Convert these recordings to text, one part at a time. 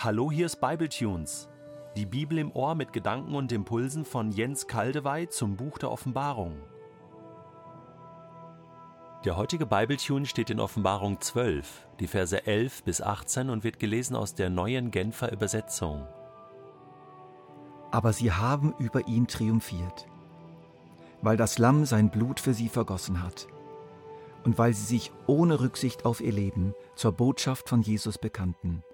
Hallo, hier ist Bibletunes. Die Bibel im Ohr mit Gedanken und Impulsen von Jens Kaldewey zum Buch der Offenbarung. Der heutige Bibletune steht in Offenbarung 12, die Verse 11 bis 18 und wird gelesen aus der neuen Genfer Übersetzung. Aber sie haben über ihn triumphiert, weil das Lamm sein Blut für sie vergossen hat und weil sie sich ohne Rücksicht auf ihr Leben zur Botschaft von Jesus bekannten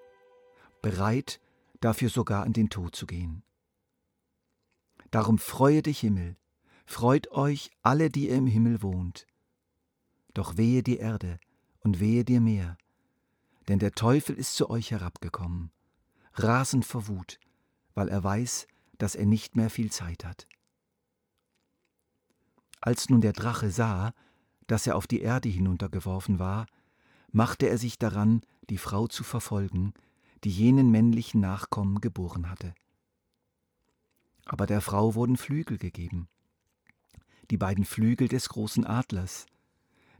bereit, dafür sogar in den Tod zu gehen. Darum freue dich Himmel, freut euch alle, die ihr im Himmel wohnt. Doch wehe die Erde und wehe dir Meer, denn der Teufel ist zu euch herabgekommen, rasend vor Wut, weil er weiß, dass er nicht mehr viel Zeit hat. Als nun der Drache sah, dass er auf die Erde hinuntergeworfen war, machte er sich daran, die Frau zu verfolgen, die jenen männlichen Nachkommen geboren hatte. Aber der Frau wurden Flügel gegeben, die beiden Flügel des großen Adlers,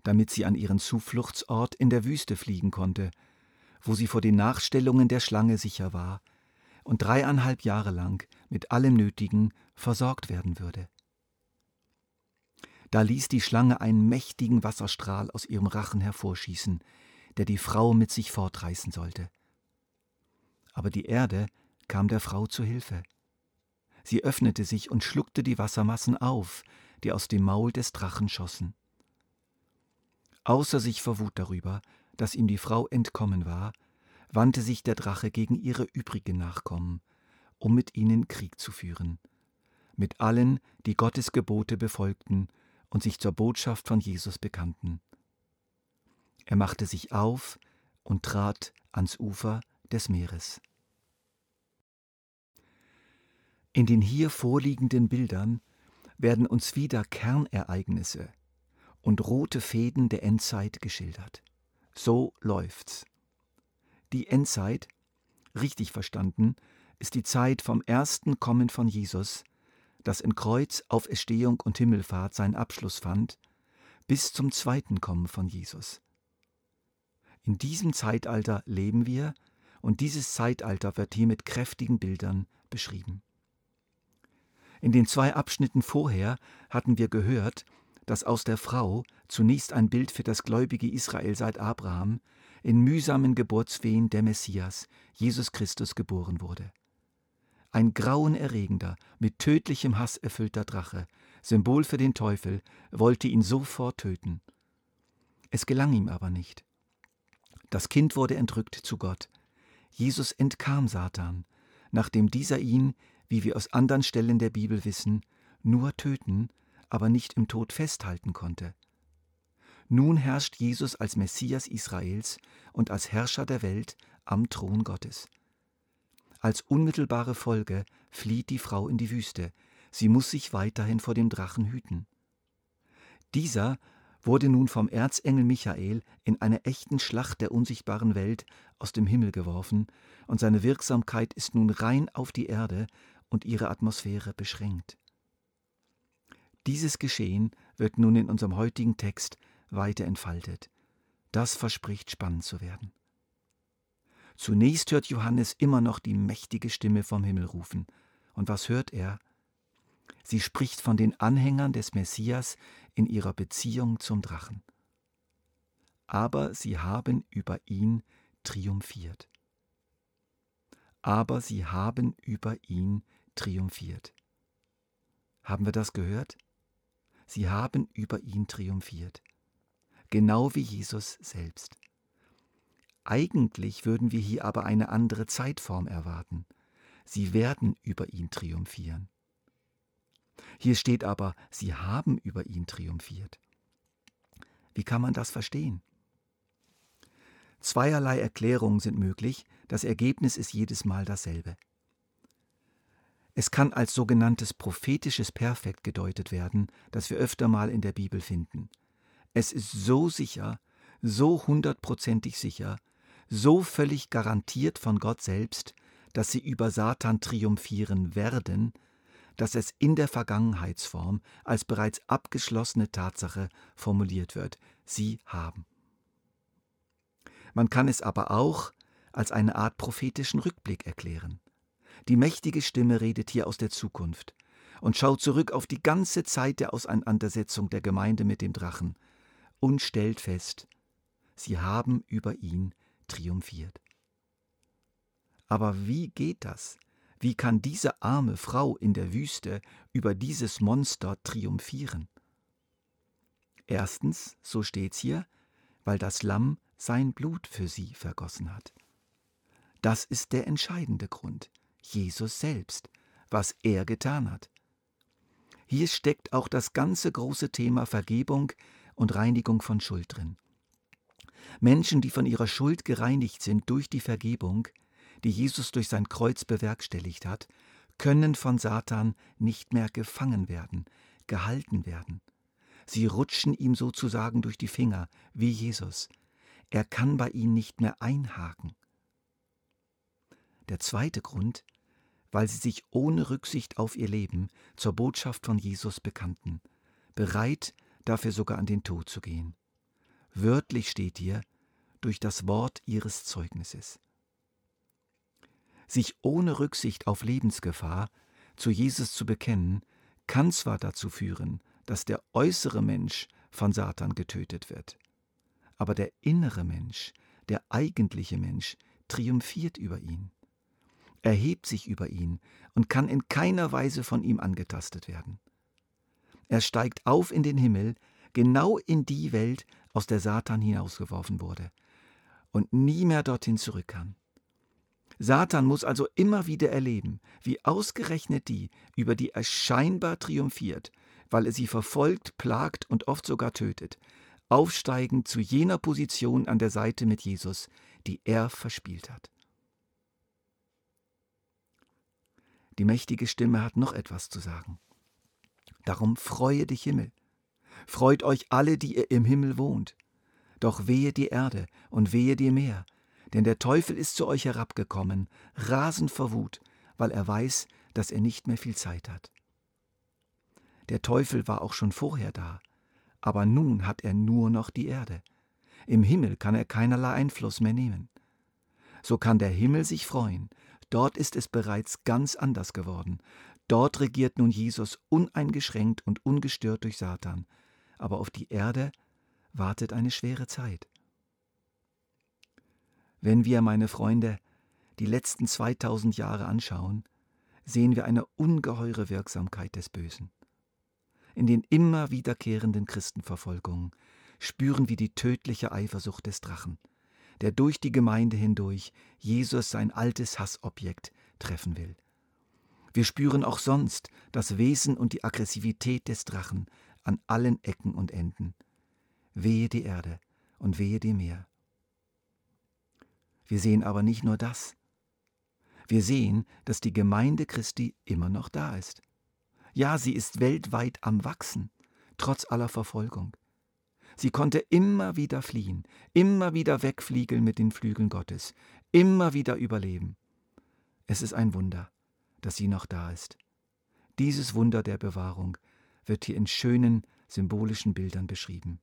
damit sie an ihren Zufluchtsort in der Wüste fliegen konnte, wo sie vor den Nachstellungen der Schlange sicher war und dreieinhalb Jahre lang mit allem Nötigen versorgt werden würde. Da ließ die Schlange einen mächtigen Wasserstrahl aus ihrem Rachen hervorschießen, der die Frau mit sich fortreißen sollte aber die Erde kam der Frau zu Hilfe. Sie öffnete sich und schluckte die Wassermassen auf, die aus dem Maul des Drachen schossen. Außer sich vor Wut darüber, dass ihm die Frau entkommen war, wandte sich der Drache gegen ihre übrigen Nachkommen, um mit ihnen Krieg zu führen, mit allen, die Gottes Gebote befolgten und sich zur Botschaft von Jesus bekannten. Er machte sich auf und trat ans Ufer des Meeres. In den hier vorliegenden Bildern werden uns wieder Kernereignisse und rote Fäden der Endzeit geschildert. So läuft's. Die Endzeit, richtig verstanden, ist die Zeit vom ersten Kommen von Jesus, das in Kreuz, Auferstehung und Himmelfahrt seinen Abschluss fand, bis zum zweiten Kommen von Jesus. In diesem Zeitalter leben wir und dieses Zeitalter wird hier mit kräftigen Bildern beschrieben. In den zwei Abschnitten vorher hatten wir gehört, dass aus der Frau, zunächst ein Bild für das gläubige Israel seit Abraham, in mühsamen Geburtswehen der Messias, Jesus Christus, geboren wurde. Ein grauenerregender, mit tödlichem Hass erfüllter Drache, Symbol für den Teufel, wollte ihn sofort töten. Es gelang ihm aber nicht. Das Kind wurde entrückt zu Gott, Jesus entkam Satan, nachdem dieser ihn, wie wir aus anderen Stellen der Bibel wissen, nur töten, aber nicht im Tod festhalten konnte. Nun herrscht Jesus als Messias Israels und als Herrscher der Welt am Thron Gottes. Als unmittelbare Folge flieht die Frau in die Wüste, sie muss sich weiterhin vor dem Drachen hüten. Dieser wurde nun vom Erzengel Michael in einer echten Schlacht der unsichtbaren Welt aus dem Himmel geworfen, und seine Wirksamkeit ist nun rein auf die Erde und ihre Atmosphäre beschränkt. Dieses Geschehen wird nun in unserem heutigen Text weiter entfaltet. Das verspricht spannend zu werden. Zunächst hört Johannes immer noch die mächtige Stimme vom Himmel rufen. Und was hört er? Sie spricht von den Anhängern des Messias in ihrer Beziehung zum Drachen. Aber sie haben über ihn triumphiert. Aber sie haben über ihn triumphiert. Haben wir das gehört? Sie haben über ihn triumphiert. Genau wie Jesus selbst. Eigentlich würden wir hier aber eine andere Zeitform erwarten. Sie werden über ihn triumphieren. Hier steht aber, sie haben über ihn triumphiert. Wie kann man das verstehen? Zweierlei Erklärungen sind möglich, das Ergebnis ist jedes Mal dasselbe. Es kann als sogenanntes prophetisches Perfekt gedeutet werden, das wir öfter mal in der Bibel finden. Es ist so sicher, so hundertprozentig sicher, so völlig garantiert von Gott selbst, dass sie über Satan triumphieren werden, dass es in der Vergangenheitsform als bereits abgeschlossene Tatsache formuliert wird. Sie haben. Man kann es aber auch als eine Art prophetischen Rückblick erklären. Die mächtige Stimme redet hier aus der Zukunft und schaut zurück auf die ganze Zeit der Auseinandersetzung der Gemeinde mit dem Drachen und stellt fest, sie haben über ihn triumphiert. Aber wie geht das? Wie kann diese arme Frau in der Wüste über dieses Monster triumphieren? Erstens, so steht's hier, weil das Lamm sein Blut für sie vergossen hat. Das ist der entscheidende Grund. Jesus selbst, was er getan hat. Hier steckt auch das ganze große Thema Vergebung und Reinigung von Schuld drin. Menschen, die von ihrer Schuld gereinigt sind durch die Vergebung, die Jesus durch sein Kreuz bewerkstelligt hat, können von Satan nicht mehr gefangen werden, gehalten werden. Sie rutschen ihm sozusagen durch die Finger, wie Jesus. Er kann bei ihnen nicht mehr einhaken. Der zweite Grund, weil sie sich ohne Rücksicht auf ihr Leben zur Botschaft von Jesus bekannten, bereit dafür sogar an den Tod zu gehen. Wörtlich steht hier, durch das Wort ihres Zeugnisses. Sich ohne Rücksicht auf Lebensgefahr zu Jesus zu bekennen, kann zwar dazu führen, dass der äußere Mensch von Satan getötet wird, aber der innere Mensch, der eigentliche Mensch, triumphiert über ihn erhebt sich über ihn und kann in keiner Weise von ihm angetastet werden. Er steigt auf in den Himmel, genau in die Welt, aus der Satan hinausgeworfen wurde, und nie mehr dorthin zurück kann. Satan muss also immer wieder erleben, wie ausgerechnet die, über die er scheinbar triumphiert, weil er sie verfolgt, plagt und oft sogar tötet, aufsteigen zu jener Position an der Seite mit Jesus, die er verspielt hat. Die mächtige Stimme hat noch etwas zu sagen. Darum freue dich Himmel. Freut euch alle, die ihr im Himmel wohnt. Doch wehe die Erde und wehe dir Meer, denn der Teufel ist zu euch herabgekommen, rasend vor Wut, weil er weiß, dass er nicht mehr viel Zeit hat. Der Teufel war auch schon vorher da, aber nun hat er nur noch die Erde. Im Himmel kann er keinerlei Einfluss mehr nehmen. So kann der Himmel sich freuen, Dort ist es bereits ganz anders geworden. Dort regiert nun Jesus uneingeschränkt und ungestört durch Satan. Aber auf die Erde wartet eine schwere Zeit. Wenn wir, meine Freunde, die letzten 2000 Jahre anschauen, sehen wir eine ungeheure Wirksamkeit des Bösen. In den immer wiederkehrenden Christenverfolgungen spüren wir die tödliche Eifersucht des Drachen der durch die Gemeinde hindurch Jesus sein altes Hassobjekt treffen will. Wir spüren auch sonst das Wesen und die Aggressivität des Drachen an allen Ecken und Enden. Wehe die Erde und wehe dem Meer. Wir sehen aber nicht nur das. Wir sehen, dass die Gemeinde Christi immer noch da ist. Ja, sie ist weltweit am Wachsen, trotz aller Verfolgung. Sie konnte immer wieder fliehen, immer wieder wegfliegen mit den Flügeln Gottes, immer wieder überleben. Es ist ein Wunder, dass sie noch da ist. Dieses Wunder der Bewahrung wird hier in schönen, symbolischen Bildern beschrieben.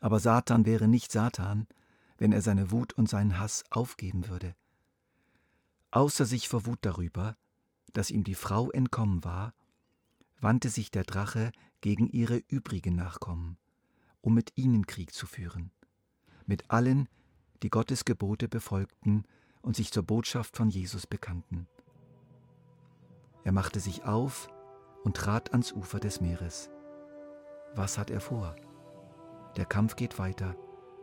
Aber Satan wäre nicht Satan, wenn er seine Wut und seinen Hass aufgeben würde. Außer sich vor Wut darüber, dass ihm die Frau entkommen war, wandte sich der Drache gegen ihre übrigen Nachkommen um mit ihnen Krieg zu führen, mit allen, die Gottes Gebote befolgten und sich zur Botschaft von Jesus bekannten. Er machte sich auf und trat ans Ufer des Meeres. Was hat er vor? Der Kampf geht weiter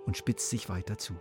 und spitzt sich weiter zu.